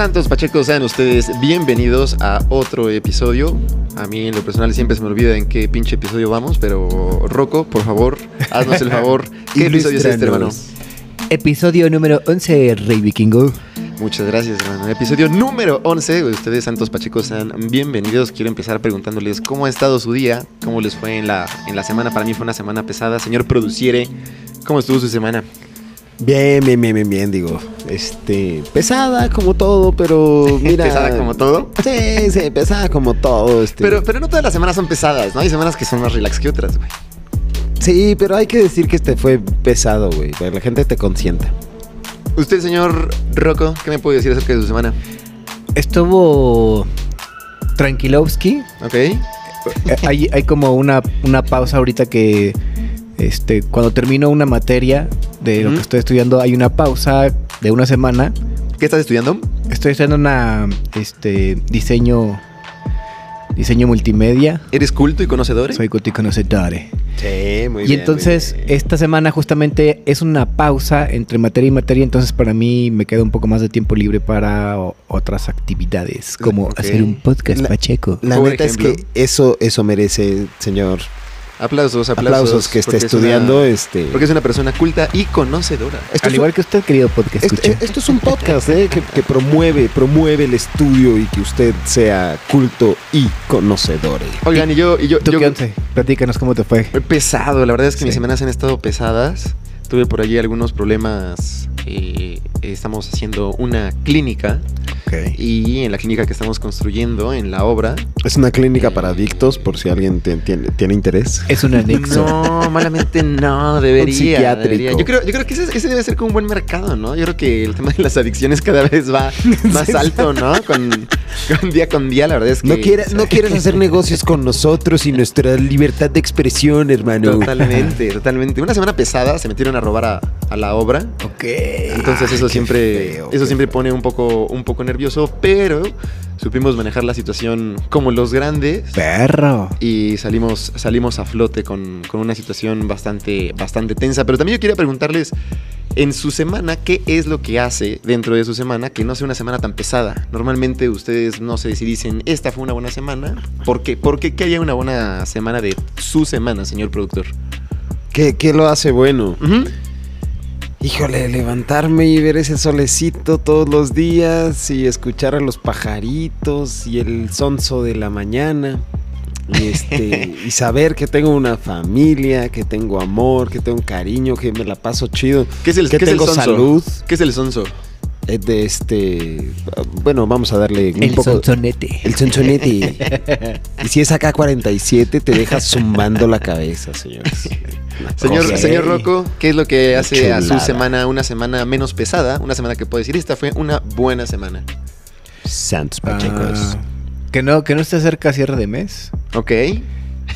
Santos Pacheco, sean ustedes bienvenidos a otro episodio. A mí en lo personal siempre se me olvida en qué pinche episodio vamos, pero Rocco, por favor, haznos el favor. ¿Qué episodio es este, hermano? Episodio número 11, Rey Vikingo. Muchas gracias, hermano. Episodio número 11. Ustedes, Santos Pacheco, sean bienvenidos. Quiero empezar preguntándoles cómo ha estado su día, cómo les fue en la, en la semana. Para mí fue una semana pesada. Señor Produciere, ¿cómo estuvo su semana? Bien, bien, bien, bien, bien, digo. Este, pesada como todo, pero mira. ¿Pesada como todo? Sí, sí, pesada como todo. Este. Pero, pero no todas las semanas son pesadas, ¿no? Hay semanas que son más relax que otras, güey. Sí, pero hay que decir que este fue pesado, güey. Para que la gente te consienta. Usted, señor Rocco, ¿qué me puede decir acerca de su semana? Estuvo tranquilovsky. Ok. Eh, Hay, hay como una, una pausa ahorita que este, cuando termino una materia de lo que estoy estudiando, hay una pausa de una semana. ¿Qué estás estudiando? Estoy estudiando una este, diseño diseño multimedia. ¿Eres culto y conocedor? Soy conocedor. Sí, muy Y entonces, esta semana justamente es una pausa entre materia y materia, entonces para mí me queda un poco más de tiempo libre para o- otras actividades, como hacer un podcast La- pacheco. La Por neta es que eso, eso merece, señor. Aplausos, aplausos. Aplausos, que esté es estudiando. una- este. Porque es una persona culta y conocedora. esto, Al igual que usted, querido podcast esto, escucha. esto es un podcast ¿eh? que, que promueve, promueve el estudio y que usted sea culto y conocedor. Oigan, y yo... Y yo, ¿Tú yo qué? Platícanos cómo te fue. Pesado, la verdad es que mis semanas han estado pesadas. Tuve por allí algunos problemas. eh, estamos haciendo una clínica y en la clínica que estamos construyendo, en la obra. Es una clínica para adictos, por si alguien te- tiene, tiene interés. Es un anexo. No, malamente no, debería. psiquiátrico. debería. Yo creo, yo creo que ese, ese debe ser como un buen mercado, ¿no? Yo creo que el tema de las adicciones cada vez va más alto, ¿no? Con, con día con día, la verdad es que. No, quiera- no quieres hacer negocios con nosotros y nuestra libertad de expresión, hermano. Totalmente, totalmente. Una semana pesada, se metieron a robar a, a la obra. Ok. Entonces eso qué siempre, feo, eso qué siempre feo. pone un poco, un poco nervioso, pero supimos manejar la situación como los grandes Perro. y salimos, salimos a flote con, con una situación bastante, bastante tensa. Pero también yo quería preguntarles, en su semana, ¿qué es lo que hace dentro de su semana que no sea una semana tan pesada? Normalmente ustedes no sé si dicen, esta fue una buena semana. ¿Por qué? ¿Por qué que haya una buena semana de su semana, señor productor? ¿Qué, qué lo hace bueno? Híjole, levantarme y ver ese solecito todos los días y escuchar a los pajaritos y el sonso de la mañana. Y, este, y saber que tengo una familia, que tengo amor, que tengo cariño, que me la paso chido, ¿Qué es el, que qué es el sonso? salud. ¿Qué es el sonso? eh, De este, bueno, vamos a darle un El poco. sonsonete. El sonchonete. y si es AK-47, te deja zumbando la cabeza, señores. Señor, cosa. señor Rocco, ¿qué es lo que hace a su semana una semana menos pesada? Una semana que puede decir, esta fue una buena semana. Santos Pachecos. Ah, que no, que no esté cerca cierre de mes. ¿Ok?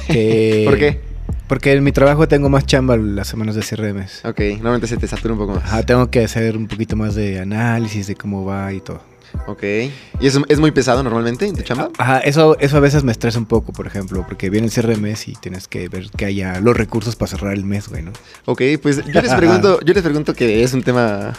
Que- ¿Por qué? Porque en mi trabajo tengo más chamba las semanas de cierre de mes. Ok, normalmente se te satura un poco más. Ajá, tengo que hacer un poquito más de análisis de cómo va y todo. Ok. ¿Y eso es muy pesado normalmente en tu chamba? Ajá, eso, eso a veces me estresa un poco, por ejemplo, porque viene el cierre de mes y tienes que ver que haya los recursos para cerrar el mes, güey, ¿no? Ok, pues yo les pregunto, yo les pregunto que es un tema.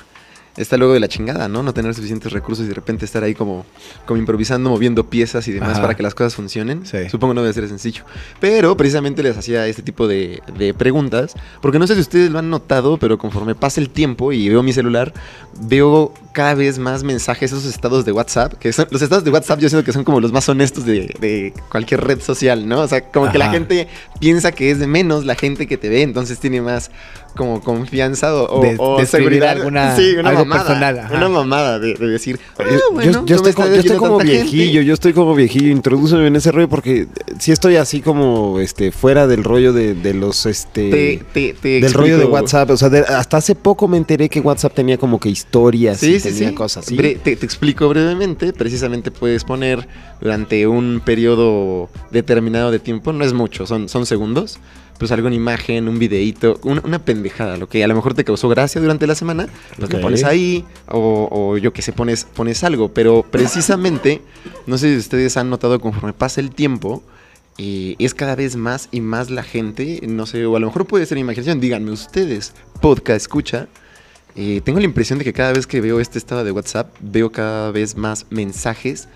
Está luego de la chingada, ¿no? No tener suficientes recursos y de repente estar ahí como, como improvisando, moviendo piezas y demás Ajá. para que las cosas funcionen. Sí. Supongo no debe ser sencillo. Pero precisamente les hacía este tipo de, de preguntas, porque no sé si ustedes lo han notado, pero conforme pasa el tiempo y veo mi celular, veo cada vez más mensajes, esos estados de WhatsApp, que son, los estados de WhatsApp yo siento que son como los más honestos de, de cualquier red social, ¿no? O sea, como que la gente piensa que es de menos la gente que te ve, entonces tiene más como confianza o, De- o de escribir seguridad. alguna- sí, una algo mamada, personal, ajá. Una mamada de, de decir, "Ah, Yo, bueno, yo- no yo me estoy, como, yo estoy viendo como tanta gente". viejillo, yo estoy como viejillo, introdúceme en ese rollo porque eh, sí estoy así como este fuera del rollo de, de los este Te- te- te del rollo de. WhatsApp, o sea, hasta hace poco me enteré que WhatsApp tenía como que historias Sí, y sí, tenía cosas así. Bre- te, te explico brevemente. Precisamente puedes poner durante un periodo determinado de tiempo, no es mucho, son, son segundos, pues alguna imagen, un videíto, una, una pendejada, lo que a lo mejor te causó gracia durante la semana, lo que pones ahí, o, o yo que sé, pones, pones algo. Pero precisamente, no sé si ustedes han notado conforme pasa el tiempo, eh, es cada vez más y más la gente, no sé, o a lo mejor puede ser imaginación, díganme ustedes, podcast escucha, eh, tengo la impresión de que cada vez que veo este estado de WhatsApp, veo cada vez más mensajes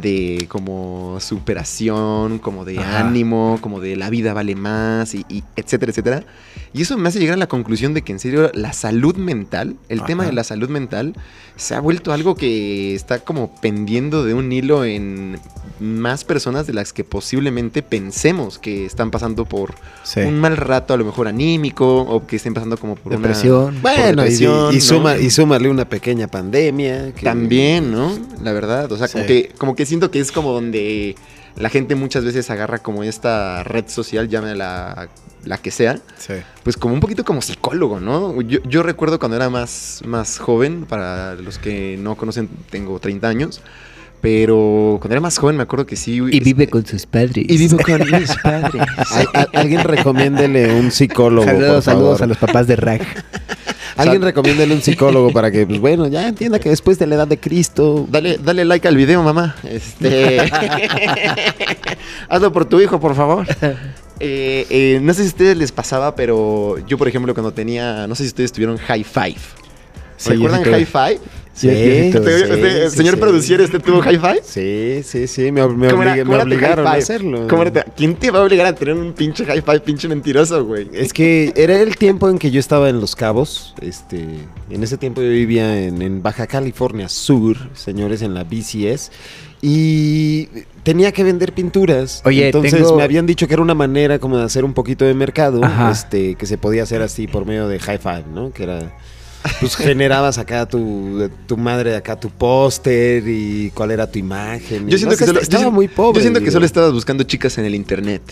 de como superación, como de Ajá. ánimo, como de la vida vale más, y, y etcétera, etcétera. Y eso me hace llegar a la conclusión de que en serio la salud mental, el tema Ajá. de la salud mental, se ha vuelto algo que está como pendiendo de un hilo en más personas de las que posiblemente pensemos que están pasando por Sí. un mal rato, a lo mejor anímico, o que estén pasando como por Depresión. una... por Bueno, y, depresión, y ¿no? suma, y súmale una pequeña pandemia. que- También, ¿no? La verdad, o sea, como, Sí. que, como que siento que es como donde la gente muchas veces agarra como esta red social, llámela la que sea, Sí. pues como un poquito como psicólogo, ¿no? Yo, yo recuerdo cuando era más, más joven, para los que no conocen, tengo 30 años, pero cuando era más joven me acuerdo que sí... Y vive con sus padres. y vivo con mis padres. Al- al- alguien recomiéndele un psicólogo. por Saludos, saludos favor. a los papás de Rag. Alguien recomiéndele un psicólogo para que, pues bueno, ya entienda que después de la edad de Cristo. Dale, dale like al video, mamá. Este. Hazlo por tu hijo, por favor. Eh, eh, no sé si a ustedes les pasaba, pero yo, por ejemplo, cuando tenía. No sé si ustedes tuvieron High Five. Sí, ¿Recuerdan yo sí tuve. High Five? Sí, sí, sí, señor sí. producier, ¿usted tuvo High Five? Sí, sí, sí, me, me, ¿Cómo era- obligué- cómo me era tu obligaron a hacerlo. ¿Cómo era tu- ¿Quién te va a obligar a tener un pinche High Five, pinche mentiroso, güey? Es que era el tiempo en que yo estaba en Los Cabos. Este, en ese tiempo yo vivía en, en Baja California Sur, señores, en la BCS. Y tenía que vender pinturas. Oye, entonces tengo- me habían dicho que era una manera como de hacer un poquito de mercado, Ajá. este, que se podía hacer así por medio de high five, ¿no? Que era pues generabas acá tu, tu madre acá tu póster y cuál era tu imagen. Yo siento que solo, estaba muy pobre. Yo siento que digo. solo estabas buscando chicas en el internet.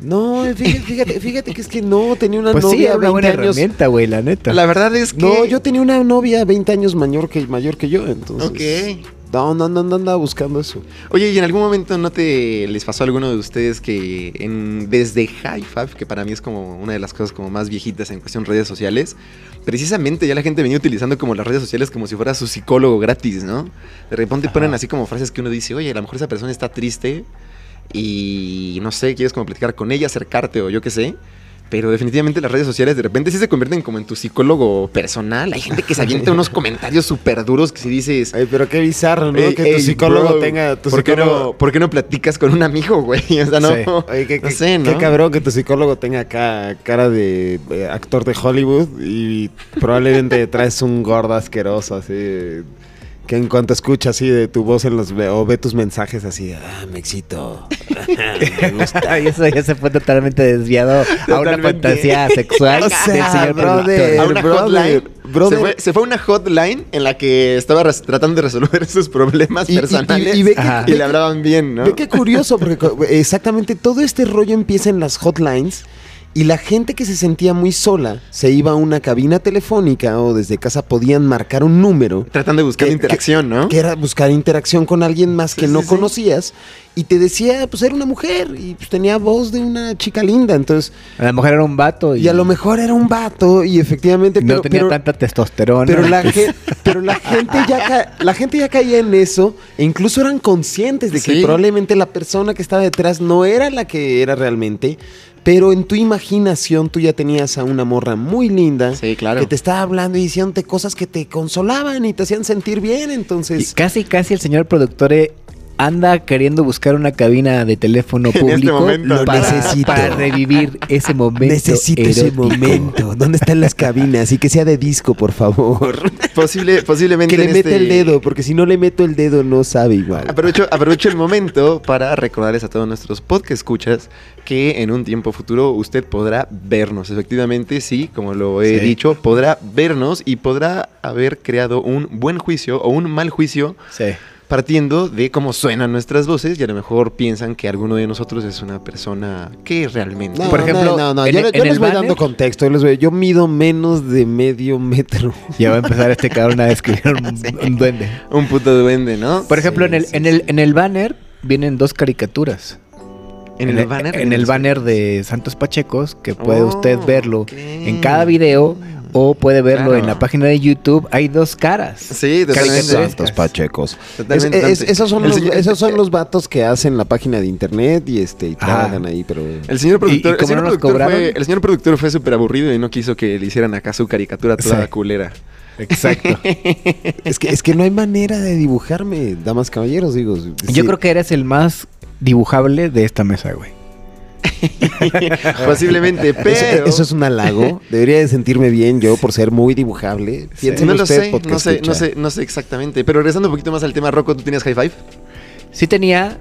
No, fíjate, fíjate, fíjate que es que no, tenía una Pues sí, novia era una 20 buena años. herramienta, güey, la neta. La verdad es que. No, yo tenía una novia 20 años mayor que, mayor que yo, entonces. Ok. No, no, no, no andaba buscando eso. Oye, ¿y en algún momento no te les pasó a alguno de ustedes que en, desde High Five, que para mí es como una de las cosas como más viejitas en cuestión de redes sociales, precisamente ya la gente venía utilizando como las redes sociales como si fuera su psicólogo gratis, ¿no? De repente Ajá. ponen así como frases que uno dice, oye, a lo mejor esa persona está triste y no sé, quieres como platicar con ella, acercarte o yo qué sé. Pero definitivamente las redes sociales de repente sí se convierten como en tu psicólogo personal. Hay gente que se avienta unos comentarios súper duros que si dices, Ay, pero qué bizarro, ¿no? Ey, que tu psicólogo bro, tenga. Tu ¿por, qué psicólogo- no, por qué no platicas con un amigo, güey? O sea, no. Sí. Oye, qué, No qué- sé, ¿no? qué cabrón que tu psicólogo tenga acá cara de eh, actor de Hollywood y probablemente traes un gordo asqueroso así. Que en cuanto escucha así de tu voz en los o ve tus mensajes así, ah, me excito. Me gusta. y eso ya se fue totalmente desviado a una fantasía sexual O del señor brother, a una brother, hotline. brother. Se, fue, se fue a una hotline en la que estaba res- tratando de resolver sus problemas Y- y- y- personales y y, ve que- Ajá. ve le hablaban bien, ¿no? Ve qué curioso, porque exactamente todo este rollo empieza en las hotlines y la gente que se sentía muy sola se iba a una cabina telefónica o desde casa podían marcar un número Tratando de buscar que- interacción, ¿no? que era buscar interacción con alguien más Sí, que no sí, sí. conocías y te decía, pues era una mujer y pues, tenía voz de una chica linda, entonces A lo mejor era un vato y, y a lo mejor era un vato y efectivamente no pero, tenía pero- tanta testosterona. pero la, gen- pero la gente ya ca- la gente ya caía en eso e incluso eran conscientes de que Sí. probablemente la persona que estaba detrás no era la que era realmente, pero en tu imaginación tú ya tenías a una morra muy linda Sí, claro. que te estaba hablando y diciéndote cosas que te consolaban y te hacían sentir bien, Y entonces casi, casi el señor productor eh, anda queriendo buscar una cabina de teléfono este público momento, Lo para, necesito. para revivir ese momento. necesito ese momento. ¿Dónde están las cabinas? Y que sea de disco, por favor. Posible, posiblemente que le meta este- el dedo, porque si no le meto el dedo no sabe igual. Aprovecho, aprovecho el momento para recordarles a todos nuestros podcast escuchas que en un tiempo futuro usted podrá vernos. Efectivamente, sí, como lo he Sí. dicho, podrá vernos y podrá haber creado un buen juicio o un mal juicio Sí. Partiendo de cómo suenan nuestras voces y a lo mejor piensan que alguno de nosotros es una persona que realmente... No, Por ejemplo, no, no, no, en yo, les voy banner- dando contexto. Yo, les voy- yo mido menos de medio metro. Ya va a empezar este cabrón a describir un, un duende. Un puto duende, ¿no? Por ejemplo, Sí, en, el, sí, en, el, en el banner vienen dos caricaturas. En el banner. En el banner de Santos Pachecos, que puede Oh, usted verlo en cada video o puede verlo Claro. en la página de YouTube. Hay dos caras. Sí. Caricaturas. Santos pachecos. Es- es- esos, son los, señor- esos son los vatos que hacen la página de internet y este y Ajá. trabajan ahí, pero... El señor productor, ¿Y- y el señor no productor fue, el señor productor fue súper aburrido y no quiso que le hicieran acá su caricatura toda Sí. culera. Exacto. Es que, es que no hay manera de dibujarme, damas caballeros, digo. Yo creo que eres el más dibujable de esta mesa, güey. Posiblemente, pero. Eso, eso es un halago. Debería de sentirme bien yo por ser muy dibujable. No lo usted, sé, no sé, no sé, no sé exactamente. Pero regresando un poquito más al tema, Rocco, ¿tú tenías high five? Sí tenía,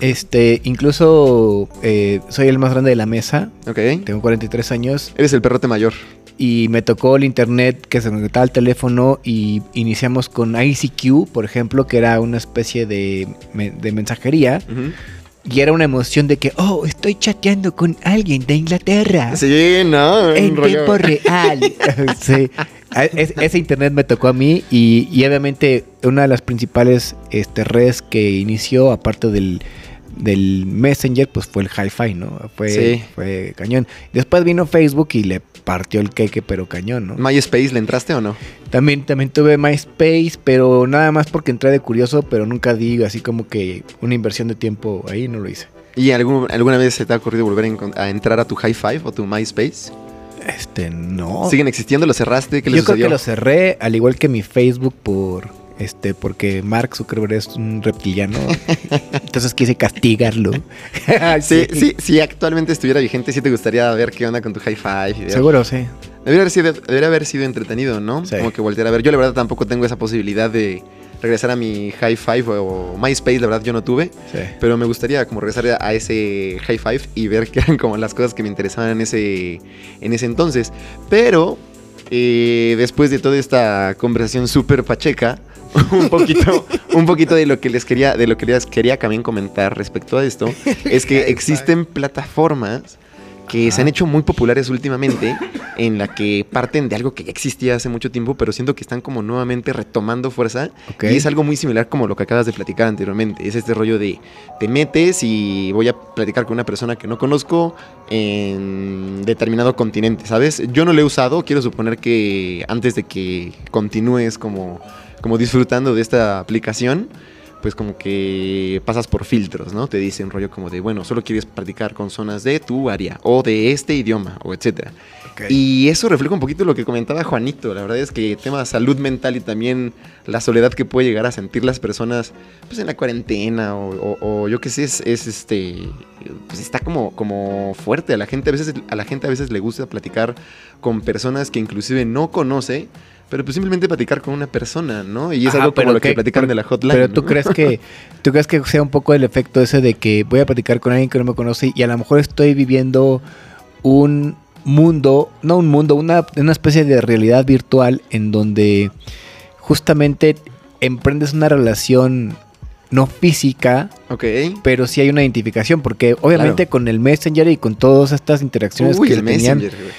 este, incluso eh, soy el más grande de la mesa. Ok. Tengo 43 años Eres el perrote mayor. y me tocó el internet que se conectaba al teléfono y iniciamos con ICQ, por ejemplo, que era una especie de, de mensajería. Ujú. Y era una emoción de que, oh, estoy chateando con alguien de Inglaterra. Sí, no. en tiempo real. sí. Es- ese internet me tocó a mí y, y obviamente una de las principales este, redes que inició, aparte del, del Messenger, pues fue el Hi-Fi, ¿no? Fue, Sí. fue cañón. Después vino Facebook y le partió el queque, pero cañón, ¿no? MySpace, ¿le entraste o no? También, también tuve MySpace, pero nada más porque entré de curioso, pero nunca di así como que una inversión de tiempo ahí, no lo hice. ¿Y algún- alguna vez se te ha ocurrido volver a, entrar a tu high five o tu MySpace? Este, no. ¿Siguen existiendo? ¿Lo cerraste? ¿Qué le Yo creo sucedió? que lo cerré, al igual que mi Facebook, por este, porque Mark Zuckerberg es un reptiliano. Entonces quise castigarlo. Sí, sí, si actualmente estuviera vigente, sí te gustaría ver qué onda con tu high five. y ver- Seguro, sí. Debería haber sido, debería haber sido entretenido, ¿no? Sí. Como que voltear a ver. Yo la verdad tampoco tengo esa posibilidad de regresar a mi high five o, MySpace, la verdad yo no tuve. sí. Pero me gustaría como regresar a- a ese high five y ver qué eran como las cosas que me interesaban en ese, en ese entonces. Pero eh, después de toda esta conversación súper pacheca, un poquito, un poquito de lo que les quería, de lo que les quería también comentar respecto a esto, es que existen plataformas que se han hecho muy populares últimamente, en la que parten de algo que ya existía hace mucho tiempo, pero siento que están como nuevamente retomando fuerza. Y es algo muy similar como lo que acabas de platicar anteriormente. Es este rollo de te metes y voy a platicar con una persona que no conozco en determinado continente, ¿sabes? Yo no lo he usado, quiero suponer que antes de que continúes como, como disfrutando de esta aplicación, pues como que pasas por filtros, ¿no? Te dice un rollo como de, bueno, solo quieres practicar con zonas de tu área o de este idioma o etcétera. Y eso refleja un poquito lo que comentaba Juanito. La verdad es que el tema salud mental y también la soledad que puede llegar a sentir las personas pues en la cuarentena o, o- o yo qué sé, es, es, este pues está como, como fuerte. A la gente a veces, a la gente a veces le gusta platicar con personas que inclusive no conoce. Pero pues simplemente platicar con una persona, ¿no? Y es Ajá, algo como lo que platican de la hotline. Pero tú ¿no? crees que tú crees que sea un poco el efecto ese de que voy a platicar con alguien que no me conoce y a lo mejor estoy viviendo un mundo, no un mundo, una, una especie de realidad virtual en donde justamente emprendes una relación no física, Ok. pero sí hay una identificación, porque obviamente Claro. con el Messenger y con todas estas interacciones Uy, que el se tenían, Messenger,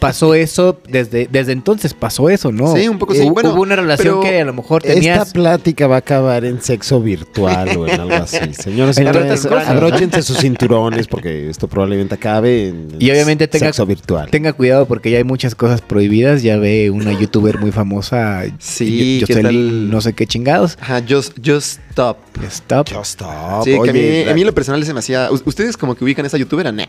pasó eso, desde, desde entonces pasó eso, ¿no? Sí, un poco sí. Bueno, Hubo una relación que a lo mejor Esta tenías... plática va a acabar en sexo virtual o en algo así. Señores, abróchense sus cinturones porque esto probablemente acabe en Y obviamente tenga- sexo virtual. Tenga cuidado porque ya hay muchas cosas prohibidas. Ya ve una youtuber muy famosa, Sí, Yo- ¿qué Jocelyn, tal? no sé qué chingados. Ajá, just, just stop. Stop. Just stop. Sí, que a, mí, a mí lo personal se me hacía. ¿u- ¿Ustedes como que ubican a esa youtuber? Nah.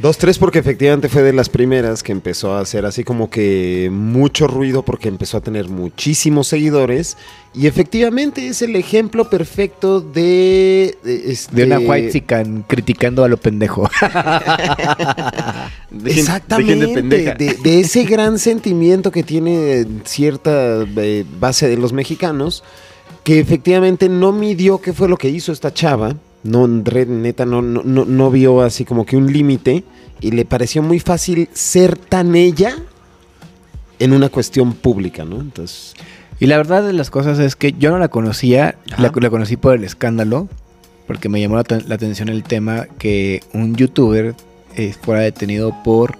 Dos, tres, porque efectivamente fue de las primeras que empezó a hacer así como que mucho ruido porque empezó a tener muchísimos seguidores. Y efectivamente es el ejemplo perfecto de. De, este- De una white criticando a lo pendejo. De Exactamente, de, de ese gran sentimiento que tiene cierta eh, base de los mexicanos, que efectivamente no midió qué fue lo que hizo esta chava, no, re- neta, no, no, no, no vio así como que un límite, y le pareció muy fácil ser tan ella en una cuestión pública, ¿no? Entonces, y la verdad de las cosas es que yo no la conocía. La, la conocí por el escándalo. Porque me llamó la atención el tema que un youtuber eh, fuera detenido por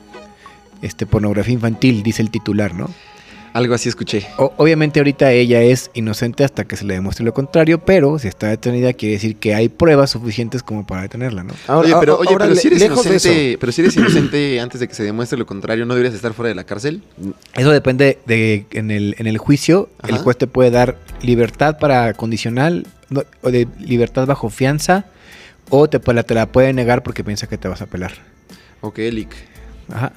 este, pornografía infantil, dice el titular, ¿no? Algo así escuché. O- obviamente ahorita ella es inocente hasta que se le demuestre lo contrario, pero si está detenida quiere decir que hay pruebas suficientes como para detenerla, ¿no? ahora- oye, pero, ahora- oye, pero le- si eres lejos de inocente, pero si eres inocente antes de que se demuestre lo contrario, ¿no deberías estar fuera de la cárcel? Eso depende de en el, en el juicio, el juez te puede dar libertad para condicional no, o de libertad bajo fianza o te, la- te la puede negar porque piensa que te vas a pelar. Ok, Lick. Ajá.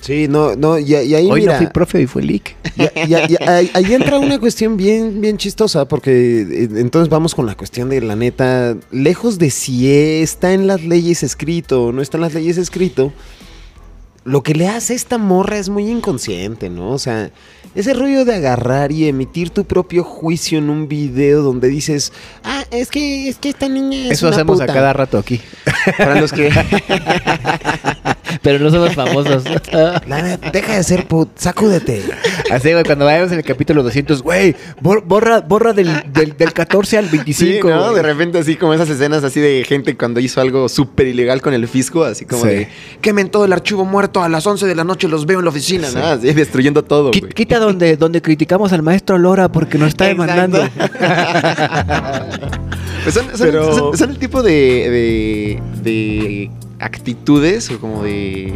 Sí, no, no, y, y ahí Hoy mira, no fui profe y fue leak. y- y- y- ahí, ahí entra una cuestión bien, bien chistosa, porque eh, entonces vamos con la cuestión de la neta, lejos de si está en las leyes escrito o no está en las leyes escrito, lo que le hace a esta morra es muy inconsciente, ¿no? O sea, ese rollo de agarrar y emitir tu propio juicio en un video donde dices, ah, es que, es que esta niña es Eso una hacemos puta". a cada rato aquí. Para los que. Pero no somos famosos. Deja de ser put, sacúdete. Así, güey, cuando vayamos en el capítulo 200, güey, bor- borra, borra del, del, del 14 al 25. Sí, ¿no? güey. De repente así como esas escenas así de gente cuando hizo algo súper ilegal con el fisco, así como Sí. de quemen todo el archivo muerto a las 11 de la noche, los veo en la oficina, ¿no? Así destruyendo todo, güey. Quita donde, donde criticamos al maestro Lora porque nos está demandando. Pues son, son- Pero- son- son el tipo de, de, de actitudes o como de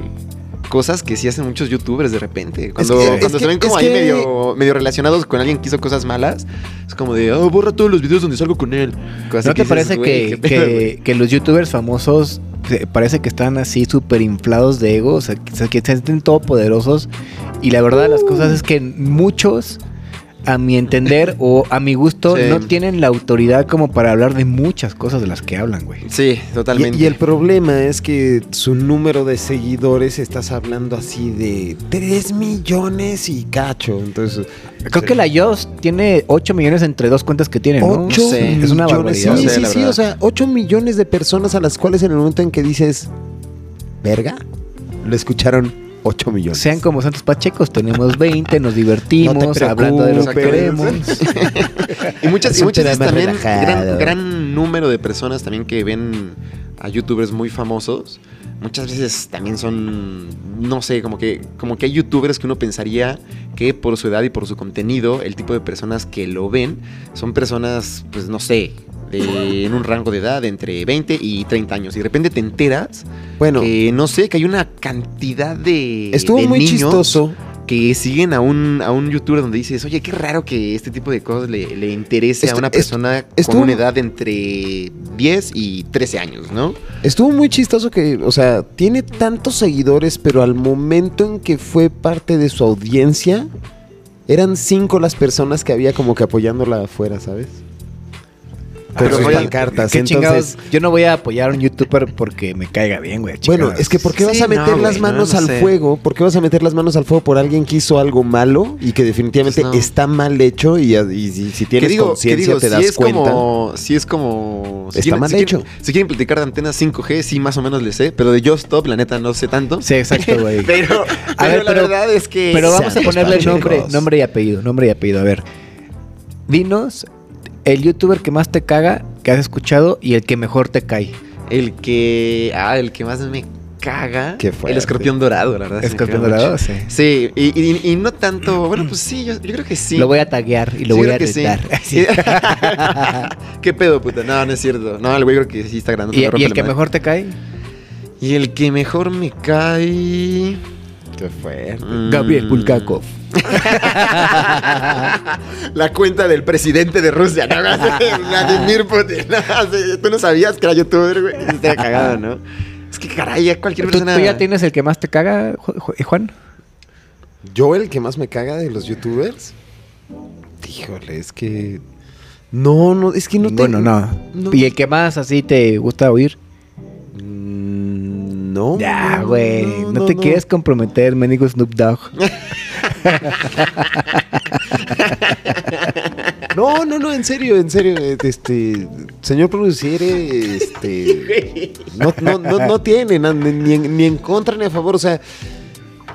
cosas que sí hacen muchos youtubers de repente. Cuando, que- es cuando se que- ven como ahí que- medio, medio relacionados con alguien que hizo cosas malas, es como de, oh, borra todos los videos donde salgo con él. Cosas ¿No que te parece dices, "Güey, que, qué pedo, güey". que, que los youtubers famosos parece que están así súper inflados de ego? O sea, que, se- sienten todopoderosos. Y la verdad de las cosas es que muchos, a mi entender o a mi gusto, Sí. no tienen la autoridad como para hablar de muchas cosas de las que hablan, güey. Sí, totalmente. Y, y el problema es que su número de seguidores, estás hablando así de 3 millones y cacho. Entonces, Creo que la Yost tiene 8 millones entre dos cuentas que tiene, ¿no? 8 Sí. millones. Es una Sí, barbaridad. Sí, Sí, sí. O sea, 8 millones de personas a las cuales en el momento en que dices, verga, lo escucharon 8 millones. Sean como Santos Pachecos, tenemos 20, nos divertimos, No hablando de lo que queremos. Y muchas, y muchas veces también gran, gran número de personas también que ven a youtubers muy famosos. Muchas veces también son, no sé, como que, como que hay youtubers que uno pensaría que por su edad y por su contenido, el tipo de personas que lo ven son personas, pues no sé, de- en un rango de edad de entre 20 y 30 años. Y de repente te enteras Bueno, que, no sé, que hay una cantidad de, estuvo de muy niños chistoso. que siguen a un, a un youtuber donde dices, oye, qué raro que este tipo de cosas le, le interese Estu- a una persona con una edad de entre 10 y 13 años, ¿no? Estuvo muy chistoso que, o sea, tiene tantos seguidores, pero al momento en que fue parte de su audiencia, eran cinco las personas que había como que apoyándola afuera, ¿sabes? Con Pero sus pancartas. ¿Qué Entonces? Yo no voy a apoyar a un youtuber porque me caiga bien, güey. bueno, es que ¿por qué vas Sí, a meter no, las manos no, no al sé. fuego? ¿Por qué vas a meter las manos al fuego por alguien que hizo algo malo y que definitivamente Pues no. está mal hecho y, y si, tienes conciencia te si das es cuenta? Como, si es como... si Está quieren- mal si quieren- hecho. si quieren platicar de antenas 5G, sí, más o menos le sé, pero de Just Stop, la neta, no sé tanto. Sí, exacto, güey. Pero, A pero la pero- verdad es que... Pero vamos a ponerle nombre, nombre y apellido, nombre y apellido. A ver, dinos el youtuber que más te caga, que has escuchado y el que mejor te cae. El que... Ah, el que más me caga... Qué fuerte. el escorpión dorado, la verdad. Escorpión dorado, mucho. sí. Sí, y, y- y no tanto. Bueno, pues sí, yo, yo creo que sí. Lo voy a taguear y lo Sí, voy a retar. Sí. ¿Qué pedo, puta? No, no es cierto. No, el güey creo que sí está grande. ¿Y, y el que mejor te cae? Y el que mejor me cae. Qué fuerte. mm, Gabriel Bulgakov. La cuenta del presidente de Rusia, ¿no? Vladimir Putin. Sí, Tú no sabías que era youtuber, güey. Cagado, ¿no? Es que caray, cualquier ¿Tú, persona. tú ya tienes el que más te caga, Ju- Juan? Yo el que más me caga de los youtubers. Híjole, es que. No, no, es que no bueno, tengo- no. no. ¿Y el que más así te gusta oír? No. Ya, no, güey. No, te quieres comprometer, mendigo Snoop Dogg. No, no, no, en serio, en serio. Este, señor produciere, este. No, no, no, no tiene ni, en, ni en contra ni a favor. O sea,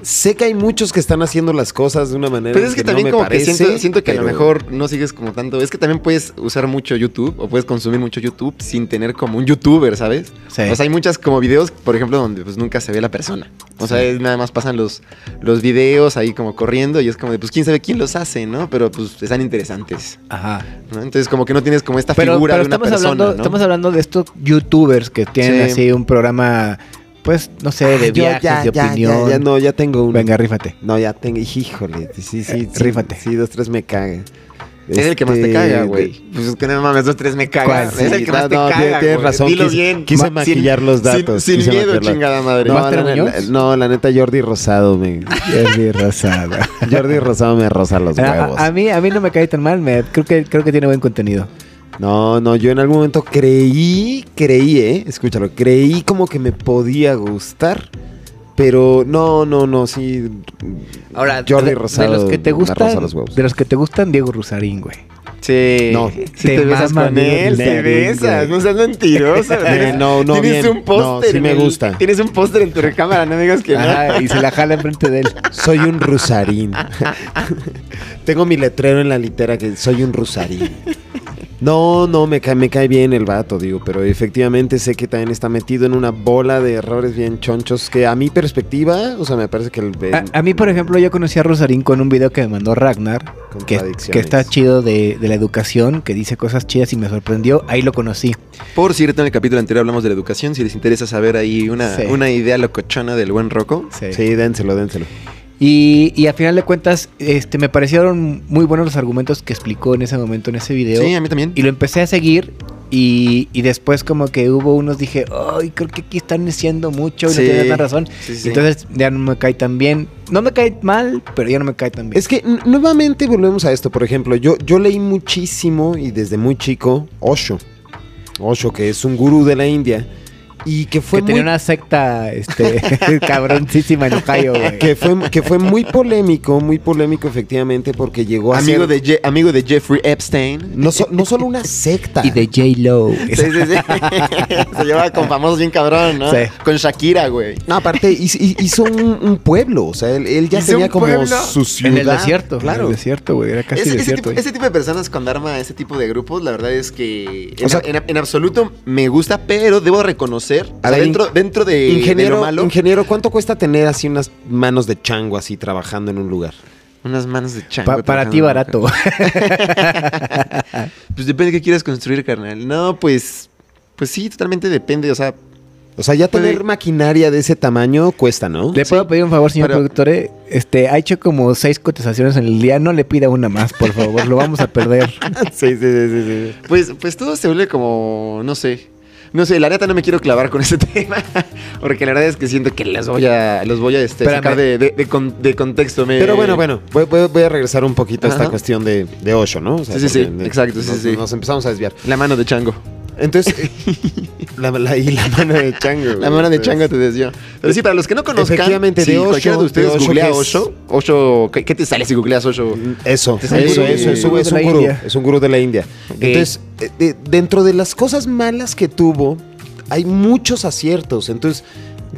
sé que hay muchos que están haciendo las cosas de una manera. Pero es que, también me como parece, que siento, siento que a lo mejor no sigues como tanto. Es que también puedes usar mucho YouTube o puedes consumir mucho YouTube sin tener como un youtuber, ¿sabes? Sí. O sea, hay muchas como videos, por ejemplo, donde pues nunca se ve la persona. O sea, nada más pasan los, los videos ahí como corriendo y es como de, pues quién sabe quién los hace, ¿no? Pero pues están interesantes. Ajá. ¿no? Entonces como que no tienes como esta Pero, figura pero de una estamos, persona, hablando, ¿no? estamos hablando de estos youtubers que tienen Sí. así un programa, pues, no sé, de Ah, viajes, ya, de ya, opinión. Ya, ya, no, ya tengo uno. Venga, rífate. No, ya tengo. Híjole, sí, sí, sí. Rífate. Sí, dos, tres me cagan. Es el que más te Este, caga, güey. Pues es que no mames, esos tres me cagan. ¿Cuál? Es el que más no, te no, caga, tienes- güey. razón, Dilo quise- bien. quise Ma- maquillar los datos, Sin, miedo, chingada madre. No, ¿Máster la, no, la neta, Jordi Rosado me. Jordi Rosado. Jordi Rosado me roza los huevos. A, a mí, a mí no me cae tan mal, me, creo, que, creo que tiene buen contenido. No, no, yo en algún momento creí, creí, eh, escúchalo, creí como que me podía gustar, pero no, no, no, sí. Ahora, Jordi de, Rosado de los que te gustan, los de los que te gustan, Diego Rusarín, güey. Sí. No. Sí Te te, besas con él, te besas. No seas mentiroso. Eh, no, no, Tienes bien. un póster. No, sí en me el- gusta. Tienes un póster en tu recámara, no digas que no. Y se la jala enfrente de él. Soy un rusarín. Tengo mi letrero en la litera que soy un rusarín. No, no, me cae, me cae bien el vato, digo, pero efectivamente sé que también está metido en una bola de errores bien chonchos que a mi perspectiva, o sea, me parece que el... A, a mí, por ejemplo, yo conocí a Rosarín con un video que me mandó Ragnar, que, está chido de, de la educación, que dice cosas chidas y me sorprendió. Ahí lo conocí. Por cierto, en el capítulo anterior hablamos de la educación. Si les interesa saber ahí una, Sí. una idea locochona del buen Rocco. Sí, dénselo, dénselo. Y, y a final de cuentas, este, me parecieron muy buenos los argumentos que explicó en ese momento, en ese video. Sí, a mí también. Y lo empecé a seguir. Y, y después como que hubo unos, dije, ay, creo que aquí están diciendo mucho y Sí. no tienen tanta razón. Sí, sí. Entonces ya no me cae tan bien. No me cae mal, pero ya no me cae tan bien. Es que nuevamente volvemos a esto, por ejemplo, yo, yo leí muchísimo y desde muy chico Osho. Osho, que es un gurú de la India y que fue que muy tenía una secta este, cabroncísima en Ohio, güey. que fue que fue muy polémico, muy polémico efectivamente porque llegó a Amigo ser de, Je- amigo de Jeffrey Epstein. no, so- no solo una secta. Y de J-Lo. Sí, sí, sí. Se lleva con famosos bien cabrón, ¿no? Sí. Con Shakira, güey. No, aparte hizo, un, un pueblo, o sea, él, él ya ¿Hizo tenía como pueblo? su ciudad. En el desierto. claro. En el desierto, güey. Era casi Ese, ese desierto. tipo, ese tipo de personas cuando arma ese tipo de grupos, la verdad es que en, O sea- en- en absoluto me gusta, pero debo reconocer, o A sea, ver, dentro, dentro de, de ingeniero, lo malo, ingeniero, ¿cuánto cuesta tener así unas manos de chango así trabajando en un lugar? unas manos de chango. Pa- para ti barato. Pues depende de qué quieras construir, carnal. No, pues, pues sí, totalmente depende, o sea, O sea, ya Puede- tener maquinaria de ese tamaño cuesta, ¿no? ¿Le puedo pedir un favor, señor pero- productor? Este, ha hecho como seis cotizaciones en el día. No le pida una más, por favor. Lo vamos a perder. sí, sí, sí, sí, sí. pues, pues todo se vuelve como, no sé. No sé, la neta no me quiero clavar con ese tema, porque la verdad es que siento que los voy a, los voy a este, sacar de, de- de con- de contexto. Me- Pero bueno, bueno, voy, voy- voy a regresar un poquito a esta Ajá. cuestión de, de Osho, ¿no? O sea, Sí, sí, sí, exacto, sí, nos, sí. Nos empezamos a desviar. La mano de chango. Entonces, la, la- y la mano de chango. La mano de chango te desvió. Pero sí, para los que no conozcan, Efectivamente, si de Osho, cualquiera de ustedes de Osho, googlea Osho, Osho, ¿qué, qué te sale si googleas Osho? Eso, Es eso, eso, es, un- gurú es de un la gurú, India. es un gurú de la India. Entonces, de- dentro de las cosas malas que tuvo, hay muchos aciertos. Entonces,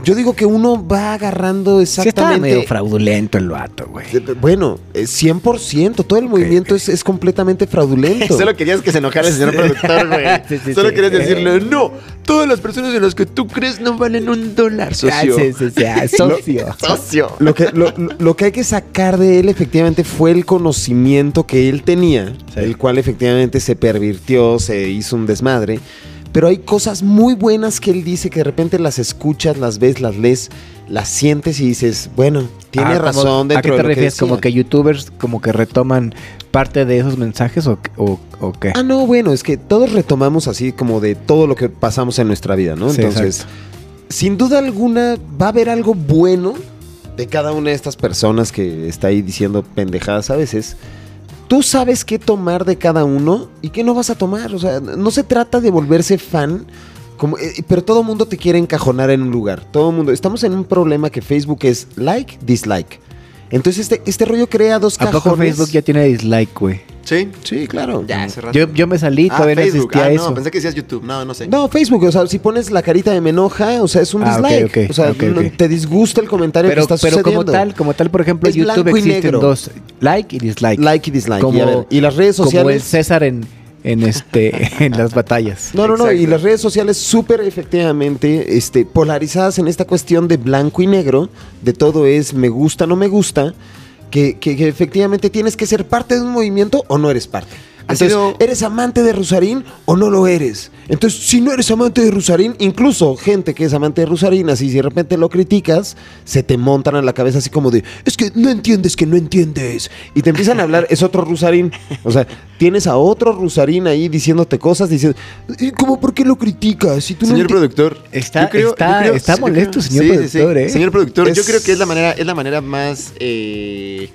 yo digo que uno va agarrando Sí, estaba exactamente... medio fraudulento el vato, güey. Eh, Bueno, eh, 100%, todo el movimiento Es, es completamente fraudulento. Solo querías que se enojara el señor productor, güey. Sí, sí, Solo sí. querías decirle, no, todas las personas en las que tú crees no valen un dólar, Ah, socio. sí, sí, sí, ah, socio. Socio. Lo que, lo, lo- lo que hay que sacar de él efectivamente fue el conocimiento que él tenía, Sí. el cual efectivamente se pervirtió, se hizo un desmadre. Pero hay cosas muy buenas que él dice que de repente las escuchas, las ves, las lees, las sientes y dices, bueno, tiene Ah, razón dentro ¿A qué de te lo refieres? que ¿Como que youtubers como que retoman parte de esos mensajes o, o, o qué? Ah, no, bueno, es que todos retomamos así como de todo lo que pasamos en nuestra vida, ¿no? Sí, Entonces, sin duda alguna va a haber algo bueno de cada una de estas personas que está ahí diciendo pendejadas a veces. Tú sabes qué tomar de cada uno y qué no vas a tomar. O sea, no se trata de volverse fan, como, eh, pero todo el mundo te quiere encajonar en un lugar. Todo el mundo. Estamos en un problema que Facebook es like, dislike. Entonces este, este rollo crea dos ¿A cajones. poco Facebook ya tiene dislike, güey? Sí. Sí, claro. Ya, hace rato. Yo, yo me salí, Ah, todavía no Facebook. existía Ah, eso. no, pensé que decías YouTube. No, no sé. No, Facebook, o sea, si pones la carita de me enoja, o sea, es un Ah, ok, dislike. ok, o sea, ok, no- ok. te disgusta el comentario pero que está pero como tal, como tal, por ejemplo, Es YouTube blanco y existen negro. dos, like y dislike. Like y dislike. Como- y, a ver, y las redes como el sociales. César en, en este en las batallas. No, no, no. Y las redes sociales súper efectivamente este, polarizadas en esta cuestión de blanco y negro, de todo es me gusta, no me gusta, que, que- que efectivamente tienes que ser parte de un movimiento o no eres parte. Entonces, sido- ¿eres amante de Rusarín o no lo eres? Entonces, si no eres amante de Rusarín, incluso gente que es amante de Rusarín, así si de repente lo criticas, se te montan a la cabeza así como de, es que no entiendes que no entiendes. Y te empiezan a hablar, es otro Rusarín. O sea, tienes a otro Rusarín ahí diciéndote cosas, diciendo, "¿Y ¿cómo por qué lo criticas? Si tú no Señor enti-". productor, Está- creo- está- creo- está molesto, señor sí, productor, sí. ¿eh? Señor productor, yo creo que es la manera, es la manera más, eh,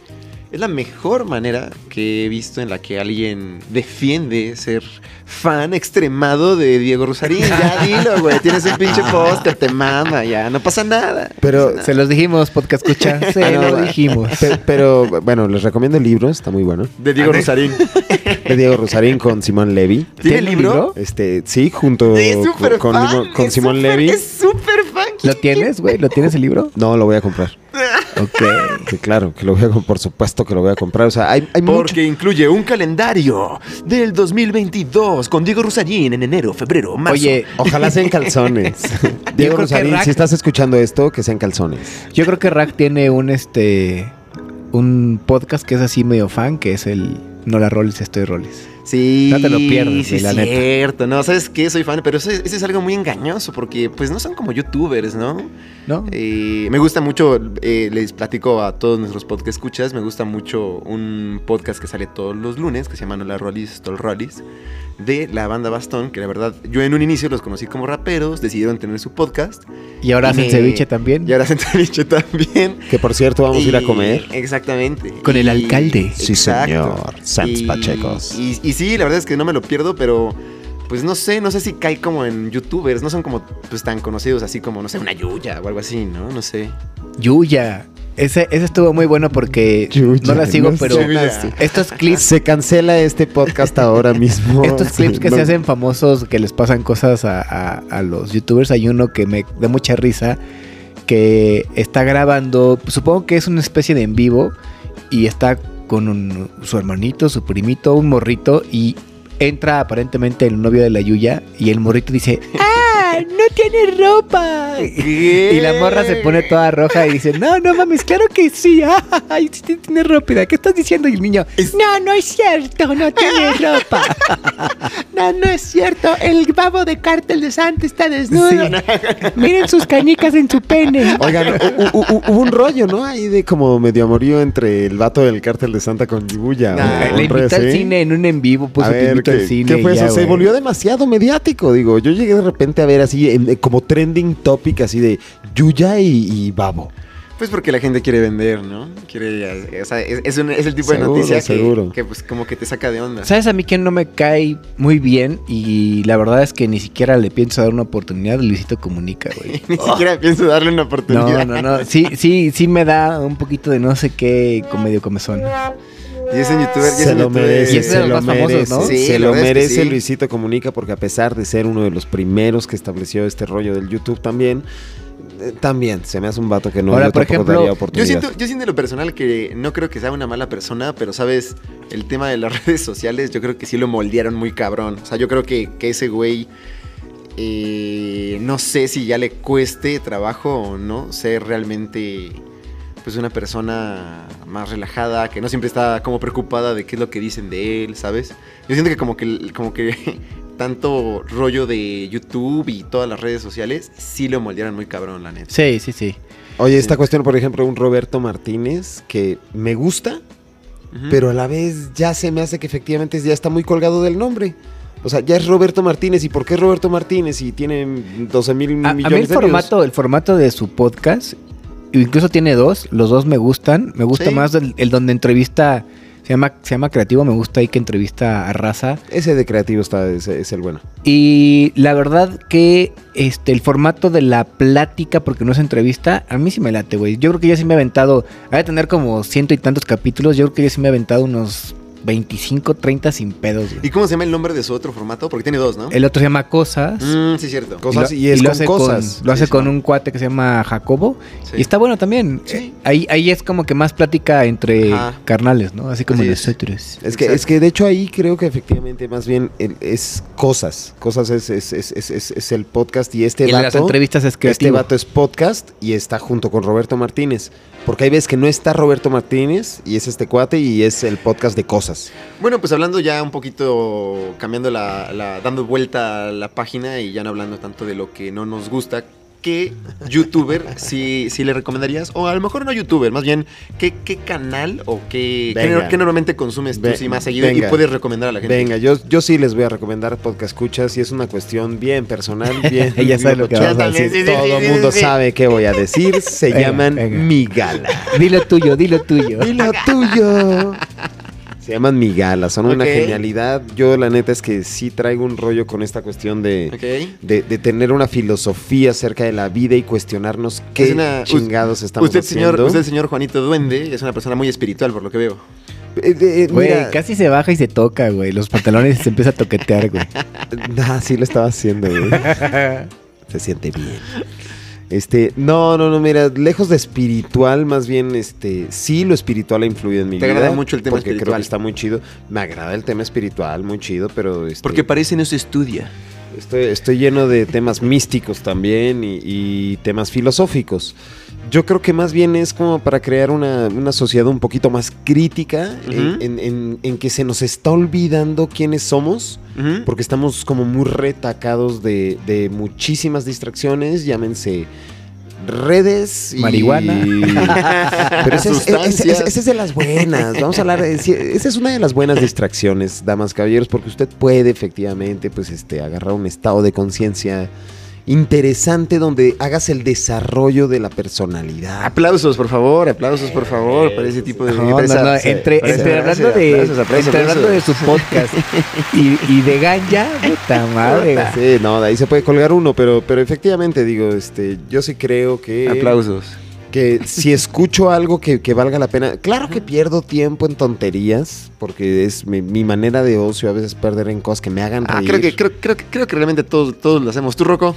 es la mejor manera que he visto en la que alguien defiende ser fan extremado de Diego Rosarín. Ya dilo, güey, tienes un pinche póster, te mama, ya, no pasa nada. Pero, Se los dijimos, podcast escucha. Se Ah, no, lo dijimos. pe- pero, bueno, les recomiendo el libro, está muy bueno. De Diego Rosarín. De Diego Rosarín con Simón Levy. ¿Tiene el libro? Este, sí, junto Es con, fan, con Simón Levy. Es súper fan. ¿Lo tienes, güey? ¿Lo tienes el libro? No, lo voy a comprar. Ok. Sí, claro, que lo voy a por supuesto que lo voy a comprar. O sea, hay, hay mucho. Porque incluye un calendario del 2022 con Diego Rosarín en enero, febrero, marzo. Oye, Ojalá sean calzones. Diego Rack- si estás escuchando esto, que sean calzones. yo creo que Rack tiene un este un podcast que es así medio fan, que es el No la roles, estoy roles. Sí, No te lo pierdes, sí, güey, la es neta. cierto. No, ¿sabes qué? Soy fan, pero eso, es- eso es algo muy engañoso porque pues no son como youtubers, ¿no? ¿No? Eh, me gusta mucho, eh, les platico a todos nuestros podcast escuchas, me gusta mucho un podcast que sale todos los lunes que se llama No la Rollis, Tol Rollis, de la banda Bastón, que la verdad yo en un inicio los conocí como raperos, decidieron tener su podcast Y ahora hacen ceviche también. y ahora hacen ceviche también. Que por cierto, vamos a ir a comer. Exactamente. Con el alcalde. Sí, señor. Sans Pachecos. Y, y sí, la verdad es que no me lo pierdo, pero pues no sé, no sé si cae como en youtubers, no son como pues tan conocidos así como, no sé, una Yuya o algo así, ¿no? No sé. Yuya. Ese, ese estuvo muy bueno porque Yuya, no la sigo, no pero estos clips, Se cancela este podcast ahora mismo. estos clips que No- se hacen famosos, que les pasan cosas a, a- a los youtubers, hay uno que me da mucha risa, que está grabando, supongo que es una especie de en vivo, y está con un- su hermanito, su primito, un morrito, y entra aparentemente el novio de la Yuya, y el morrito dice, ¡Ah! ¡No tiene ropa! Y la morra se pone toda roja y dice, no, no mames, claro que sí. Ay, sí tiene ropa. ¿Qué estás diciendo? Y el niño, no, no es cierto, no tiene ropa. no, no es cierto. El babo de cártel de Santa está desnudo. Miren sus canicas en su pene. Oigan, hu- hu- hu- hubo un rollo, ¿no? Ahí de como medio amorío entre el vato del cártel de Santa con Yibuya. Nah. Le invitó al cine en un en vivo, puso a te ver, invito ¿qué, al cine. qué fue eso? ya, Se volvió demasiado mediático, digo. Yo llegué de repente a ver así, en- eh, como trending topic, así de Yuya y, y Babo. Pues porque la gente quiere vender, ¿no? Quiere, eh, o sea, es, es un- es el tipo Seguro, de noticia que, seguro. que, pues como que te saca de onda. ¿Sabes a mí quién no me cae muy bien? Y la verdad es que ni siquiera le pienso dar una oportunidad. Luisito Comunica, güey. Ni siquiera pienso darle una oportunidad. No, no, no. Sí, sí, sí me da un poquito de no sé qué comedio comezón. Y es un youtuber, y es Se un lo youtuber- Y merece, de se los lo más famosos, merece. ¿no? Sí, se lo merece sí. Luisito Comunica porque a pesar de ser uno de los primeros que estableció este rollo del YouTube también, eh, también se me hace un vato que no Ahora, yo por ejemplo, daría Yo oportunidad. siento, yo siento en lo personal que no creo que sea una mala persona, pero sabes, el tema de las redes sociales, yo creo que sí lo moldearon muy cabrón. O sea, yo creo que, que ese güey, eh, no sé si ya le cueste trabajo o no ser realmente pues una persona más relajada, que no siempre está como preocupada de qué es lo que dicen de él, ¿sabes? Yo siento que como que, como que tanto rollo de YouTube y todas las redes sociales sí lo moldearon muy cabrón, la neta. Sí, sí, sí. Oye, esta Sí. cuestión, por ejemplo, un Roberto Martínez que me gusta, pero a la vez ya se me hace que efectivamente ya está muy colgado del nombre. O sea, ya es Roberto Martínez. ¿Y por qué es Roberto Martínez? Y tiene 12 mil A, a millones mí el de formato, el formato de su podcast, incluso tiene dos, los dos me gustan. Me gusta Sí. más el, el donde entrevista, se llama, se llama Creativo, me gusta ahí que entrevista a Raza. Ese de creativo está, es, es el bueno. Y la verdad que este el formato de la plática, porque no es entrevista, a mí sí me late, güey. Yo creo que ya sí me he aventado, ha de tener como ciento y tantos capítulos, yo creo que ya sí me he aventado unos 25, 30 sin pedos, güey. ¿Y cómo se llama el nombre de su otro formato? Porque tiene dos, ¿no? El otro se llama Cosas. Mm, sí, cierto. Cosas lo- y es lo con hace cosas. lo hace Sí, con sí. un cuate que se llama Jacobo. Sí. Y está bueno también. Sí. Eh, Ahí, ahí es como que más plática entre Ajá. carnales, ¿no? Así como Así nosotros. Es que, Exacto. es que de hecho ahí creo que efectivamente más bien es cosas. Cosas es, es, es, es- es- es el podcast y este y el de las vato. entrevistas es Este creativo. vato es podcast y está junto con Roberto Martínez. Porque hay veces que no está Roberto Martínez y es este cuate y es el podcast de cosas. Cosas. Bueno, pues hablando ya un poquito, cambiando la, la- dando vuelta a la página y ya no hablando tanto de lo que no nos gusta, ¿qué youtuber sí, sí le recomendarías? O a lo mejor no youtuber, más bien, ¿qué, qué canal o qué, qué, qué normalmente consumes tú sí, más seguido venga. y puedes recomendar a la gente? Venga, yo, yo sí les voy a recomendar podcast escuchas y es una cuestión bien personal, bien. Ya sabes lo que vas a decir. Sí, sí, sí, Todo sí, el mundo sabe qué voy a decir. Se Venga, llaman venga. Migala. Dilo tuyo, dilo tuyo. Y lo tuyo. Se llaman Migala, son una genialidad. Yo la neta es que sí traigo un rollo con esta cuestión de, de, de tener una filosofía acerca de la vida y cuestionarnos qué Es una- chingados estamos Usted señor, haciendo. usted, señor Juanito Duende, es una persona muy espiritual, por lo que veo. Eh, eh, Güey, mira, casi se baja y se toca, güey. Los pantalones se empieza a toquetear, güey. Ah, sí lo estaba haciendo, güey. Se siente bien. Este, no, no, no, mira, lejos de espiritual, más bien, este, sí lo espiritual ha influido en mi ¿Te vida. agrada mucho el tema porque creo espiritual? que está muy chido. Me agrada el tema espiritual, muy chido, pero este, Porque parece no se estudia. estoy, estoy lleno de temas místicos también y, y temas filosóficos. Yo creo que más bien es como para crear una, una sociedad un poquito más crítica, en- Ujú. en- en- en que se nos está olvidando quiénes somos porque estamos como muy retacados de, de muchísimas distracciones, llámense redes y... Marihuana. Pero esa es, Sustancias. esa- esa- esa es de las buenas. Vamos a hablar de... Esa es una de las buenas distracciones, damas, caballeros, porque usted puede efectivamente pues, este, agarrar un estado de conciencia interesante donde hagas el desarrollo de la personalidad. Aplausos, por favor, aplausos, por favor, para ese tipo de No, entre, entre hablando de, aplausos, aplausos, entre hablando de su podcast y, y de ganja, puta madre. Sí, no, de ahí se puede colgar uno, pero, pero efectivamente digo, este, yo sí creo que... Aplausos. que si escucho algo que, que valga la pena, claro que pierdo tiempo en tonterías, porque es mi, mi manera de ocio a veces perder en cosas que me hagan Ah, creo que, creo, creo, que- creo que realmente todos, todos lo hacemos. ¿Tú, Rocco?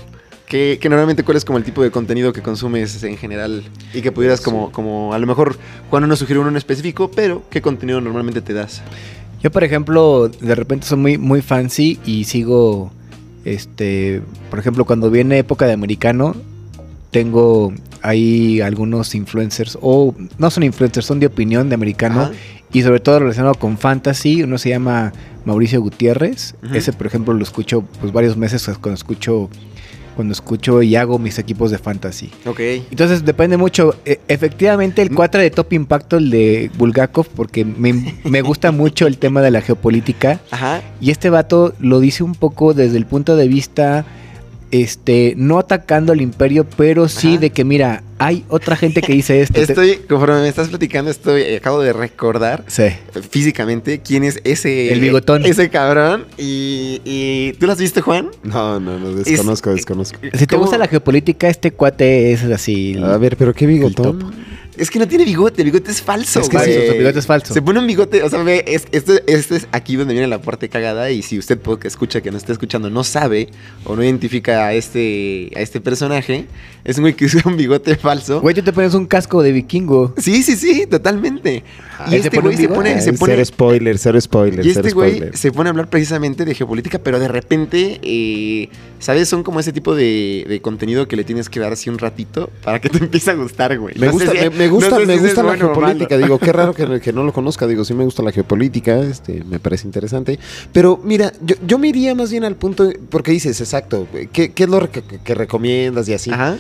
Que, que normalmente cuál es como el tipo de contenido que consumes en general y que pudieras como, como a lo mejor Juan no sugiere uno en específico, pero ¿qué contenido normalmente te das? Yo, por ejemplo, de repente soy muy, muy fancy y sigo, este, por ejemplo, cuando viene época de americano, tengo ahí algunos influencers, o no son influencers, son de opinión de americano, Ajá. y sobre todo relacionado con fantasy. Uno se llama Mauricio Gutiérrez. Ese, por ejemplo, lo escucho pues varios meses cuando escucho cuando escucho y hago mis equipos de fantasy. Ok. Entonces depende mucho. E- efectivamente, el 4 de Top Impacto, el de Bulgakov, porque me, me gusta mucho el tema de la geopolítica. Ajá. Y este vato lo dice un poco desde el punto de vista, este, no atacando al imperio, pero sí Ajá. de que, mira, hay otra gente que dice esto. Te- Estoy, conforme me estás platicando, estoy, acabo de recordar Sí. físicamente quién es ese. El bigotón. Ese cabrón. Y, y ¿tú las viste, Juan? No, no, no, desconozco, Es- desconozco. Si te ¿Cómo? gusta la geopolítica, este cuate es así. el- A ver, pero qué bigotón. Es que no tiene bigote, el bigote es falso. es que sí, su bigote es falso. Se pone un bigote, o sea, ve, es, este, este es aquí donde viene la parte cagada y si usted que escucha, que no está escuchando, no sabe o no identifica a este, a este personaje, es un güey que usa un bigote falso. Güey, tú te pones un casco de vikingo. Sí, sí, sí, totalmente. Ah, y ¿él se este pone güey se pone, se pone, Cero spoiler, cero spoiler, y cero este güey spoiler. se pone a hablar precisamente de geopolítica, pero de repente, eh, ¿sabes? Son como ese tipo de, de contenido que le tienes que dar así un ratito para que te empiece a gustar, güey. Me No sé gusta, si- me, me gusta, no sé me si es gusta la bueno geopolítica. Digo, qué raro que, que no lo conozca. Digo, sí me gusta la geopolítica, este, me parece interesante. Pero mira, yo, yo me iría más bien al punto, porque dices, exacto, ¿qué, qué es lo que, que recomiendas y así? Ajá.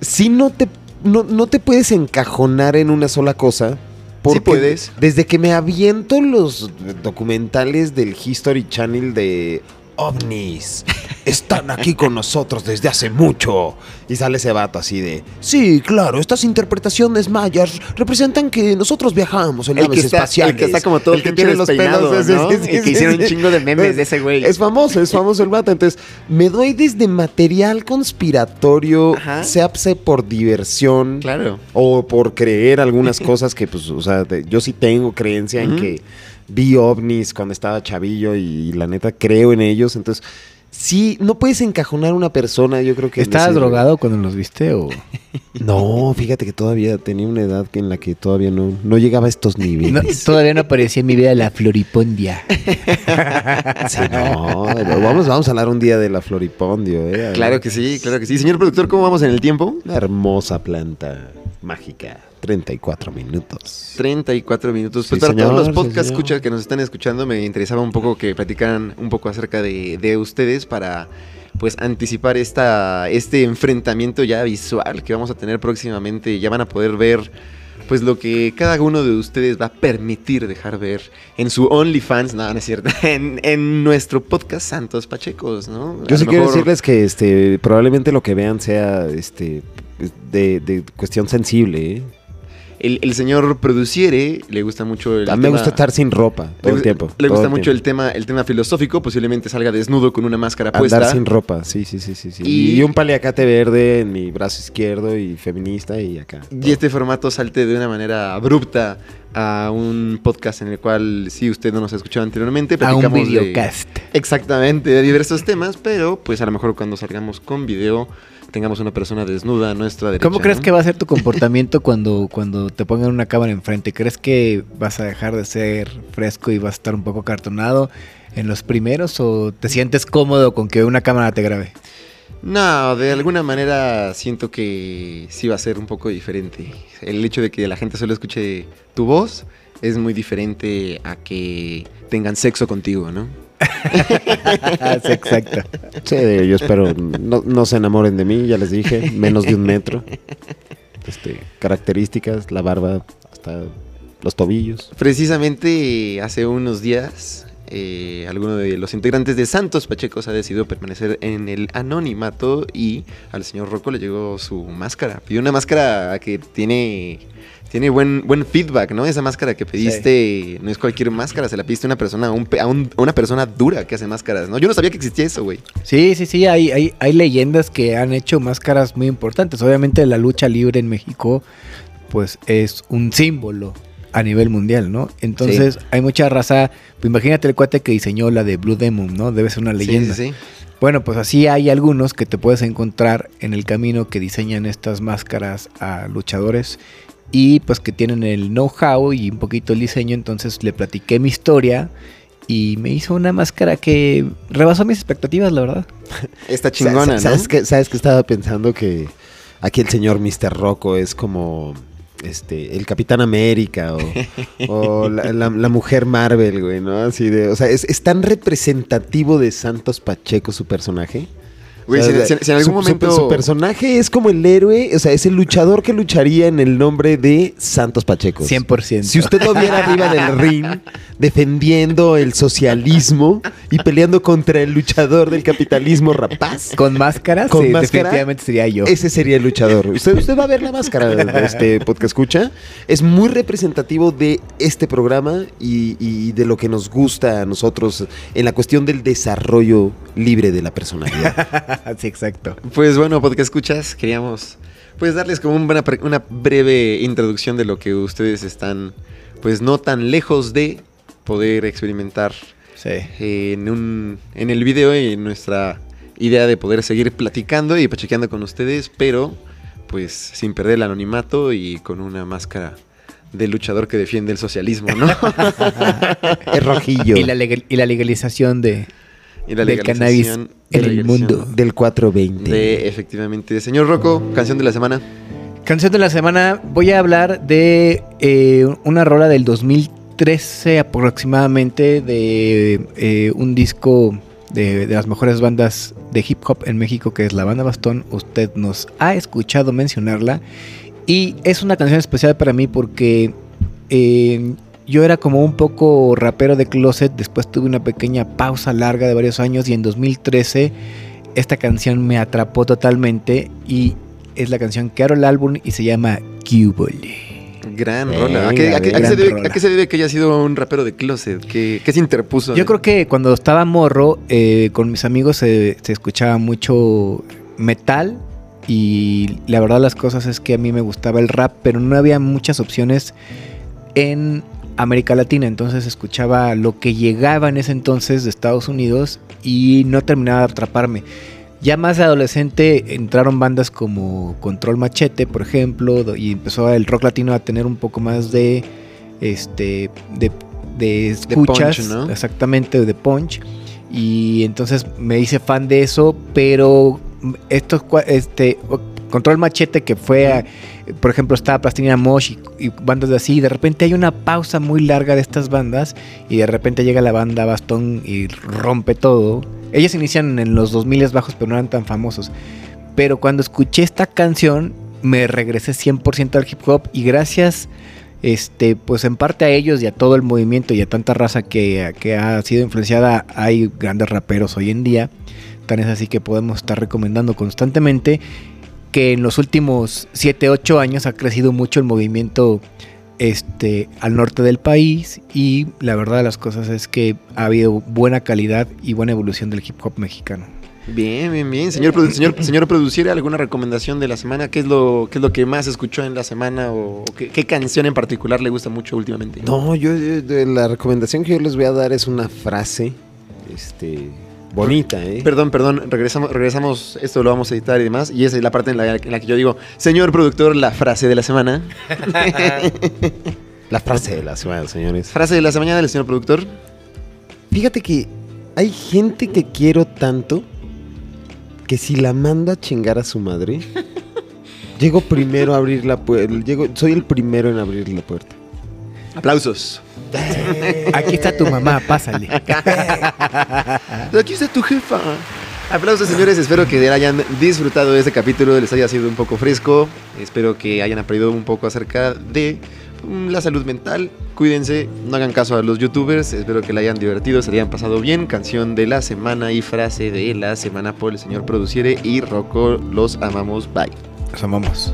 Si no te, no, no te puedes encajonar en una sola cosa. Porque puedes. Desde que me aviento los documentales del History Channel de ovnis, están aquí con nosotros desde hace mucho. Y sale ese vato así de, sí, claro, estas interpretaciones mayas representan que nosotros viajamos en El naves está, espaciales. el que está como todo El que tiene los pelos, ¿no? sí, sí, Y que hicieron un chingo de memes de ese güey. Es famoso, es famoso el vato. Entonces, me doy desde material conspiratorio, Ajá. sea sea por diversión Claro. o por creer algunas cosas que, pues, o sea, yo sí tengo creencia en que vi ovnis cuando estaba chavillo y, la neta creo en ellos. Entonces, sí, no puedes encajonar a una persona, yo creo que... ¿Estabas drogado cuando los viste o...? No, fíjate que todavía tenía una edad en la que todavía no, no llegaba a estos No, niveles. todavía no aparecía en mi vida la floripondia. Sí, no, vamos, vamos a hablar un día de la floripondio, ¿eh? Claro que sí, claro que sí. Señor productor, ¿cómo vamos en el tiempo? Una hermosa planta. Mágica. 34 minutos. 34 minutos. Pues Sí, para todos señor, los sí, podcast señor. escuchas que nos están escuchando, me interesaba un poco que platicaran un poco acerca de, de ustedes para pues anticipar esta, este enfrentamiento ya visual que vamos a tener próximamente. Ya van a poder ver pues lo que cada uno de ustedes va a permitir dejar ver en su OnlyFans, no, no es cierto, en, en nuestro podcast Santos Pachecos, ¿no? Yo sí quiero mejor- decirles que este probablemente lo que vean sea este de, de cuestión sensible. ¿eh? El, el señor produciere, le gusta mucho el A mí me gusta estar sin ropa todo le, el tiempo. Le gusta mucho tiempo. el tema, el tema filosófico, posiblemente salga desnudo con una máscara Andar puesta. sin ropa, sí, sí, sí, sí. sí. Y- Y... un paliacate verde en mi brazo izquierdo y feminista y acá. Y este formato salte de una manera abrupta a un podcast en el cual, si usted no nos ha escuchado anteriormente, A un platicamos de- videocast. exactamente, de diversos temas, pero pues a lo mejor cuando salgamos con video tengamos una persona desnuda a nuestra derecha. ¿Cómo crees ¿no? que va a ser tu comportamiento cuando, cuando te pongan una cámara enfrente? ¿Crees que vas a dejar de ser fresco y vas a estar un poco cartonado en los primeros o te sientes cómodo con que una cámara te grabe? No, de alguna manera siento que sí va a ser un poco diferente. El hecho de que la gente solo escuche tu voz es muy diferente a que tengan sexo contigo, ¿no? Sí, exacto. Sí, yo espero no, no se enamoren de mí, ya les dije, menos de un metro. Este, características, la barba hasta los tobillos. Precisamente hace unos días, eh, alguno de los integrantes de Santos Pachecos ha decidido permanecer en el anonimato y al señor Rocco le llegó su máscara. Pidió una máscara que tiene, tiene buen, buen feedback, ¿no? Esa máscara que pediste no es cualquier máscara, se la pediste a una persona, a, un pe- a un- a una persona dura que hace máscaras, ¿no? Yo no sabía que existía eso, güey. Sí, sí, sí, hay, hay, hay leyendas que han hecho máscaras muy importantes. Obviamente la lucha libre en México, pues es un símbolo a nivel mundial, ¿no? Entonces hay mucha raza, pues imagínate el cuate que diseñó la de Blue Demon, ¿no? Debe ser una leyenda. Sí, sí, sí. Bueno, pues así hay algunos que te puedes encontrar en el camino que diseñan estas máscaras a luchadores y pues que tienen el know-how y un poquito el diseño, entonces le platiqué mi historia y me hizo una máscara que rebasó mis expectativas, la verdad. Está chingona, ¿no? ¿Sabes que, ¿Sabes que estaba pensando que aquí el señor Mr. Rocco es como este el Capitán América o, o la, la- la mujer Marvel, güey, ¿no? Así de, o sea, es, es tan representativo de Santos Pacheco su personaje. Güey, O si, sea, si- si en algún su- momento... Su, personaje es como el héroe, o sea, es el luchador que lucharía en el nombre de Santos Pacheco. 100%. Si usted lo viera arriba del ring, defendiendo el socialismo y peleando contra el luchador del capitalismo rapaz, Con máscara, Con sí, máscara, definitivamente sería yo. ese sería el luchador. Usted, usted va a ver la máscara de este podcast escucha. Es muy representativo de este programa y, y de lo que nos gusta a nosotros en la cuestión del desarrollo libre de la personalidad. sí, exacto. Pues bueno, porque escuchas, queríamos pues darles como un buena pre- una breve introducción de lo que ustedes están pues no tan lejos de poder experimentar Sí. en un en el video y en nuestra idea de poder seguir platicando y pachequeando con ustedes, pero pues sin perder el anonimato y con una máscara de luchador que defiende el socialismo, ¿no? es rojillo. Y la, legal- y la legalización de, y la del cannabis en el mundo. del 420. De efectivamente. Señor Rocco, canción de la semana. Canción de la semana, voy a hablar de eh, una rola del 2013 aproximadamente, de eh, un disco de, de las mejores bandas de hip hop en México, que es la banda Bastón. Usted nos ha escuchado mencionarla. Y es una canción especial para mí porque eh, yo era como un poco rapero de closet, después tuve una pequeña pausa larga de varios años y en 2013 esta canción me atrapó totalmente y es la canción que abro el álbum y se llama Cubole. Gran Venga, rola. ¿A qué, a qué- a qué se gran debe, rola. a qué se debe que haya sido un rapero de closet? ¿Qué, qué se interpuso? Yo creo que cuando estaba morro, eh, con mis amigos se, se escuchaba mucho metal y la verdad las cosas es que a mí me gustaba el rap, pero no había muchas opciones en América Latina, entonces escuchaba lo que llegaba en ese entonces de Estados Unidos y no terminaba de atraparme. Ya más de adolescente entraron bandas como Control Machete, por ejemplo, y empezó el rock latino a tener un poco más de este de, de escuchas, punch, ¿no? exactamente de punch. Y entonces me hice fan de eso, pero estos este Control Machete que fue, a- por ejemplo, estaba Plastilina Mosh y, y bandas de así, de repente hay una pausa muy larga de estas bandas y de repente llega la banda Bastón y rompe todo. Ellos inician en los 2000 bajos pero no eran tan famosos. Pero cuando escuché esta canción me regresé 100% al hip hop y gracias este pues en parte a ellos y a todo el movimiento y a tanta raza que, que ha sido influenciada hay grandes raperos hoy en día. Tan es así que podemos estar recomendando constantemente que en los últimos 7, 8 años ha crecido mucho el movimiento este, al norte del país y la verdad de las cosas es que ha habido buena calidad y buena evolución del hip hop mexicano. Bien, bien, bien. Señor, produ- señor, señor producer, ¿alguna recomendación de la semana? ¿Qué es lo, qué es lo que más escuchó en la semana? ¿O qué, qué canción en particular le gusta mucho últimamente? No, yo, yo- la recomendación que yo les voy a dar es una frase este, bonita, ¿eh? Perdón, perdón, regresamos, regresamos, esto lo vamos a editar y demás, y esa es la parte en la, en la que yo digo, señor productor, la frase de la semana. La frase de la semana, señores. Frase de la semana del señor productor. Fíjate que hay gente que quiero tanto que si la mando a chingar a su madre, llego primero a abrir la puerta. Soy el primero en abrir la puerta. Aplausos. Aquí está tu mamá, pásale. Aquí está tu jefa. Aplausos, señores. Espero que hayan disfrutado de este capítulo, les haya sido un poco fresco. Espero que hayan aprendido un poco acerca de mm, la salud mental. Cuídense, no hagan caso a los youtubers. Espero que la hayan divertido, se la hayan pasado bien. Canción de la semana y frase de la semana por el señor Produciere y Rocco. Los amamos. Bye. Nos amamos.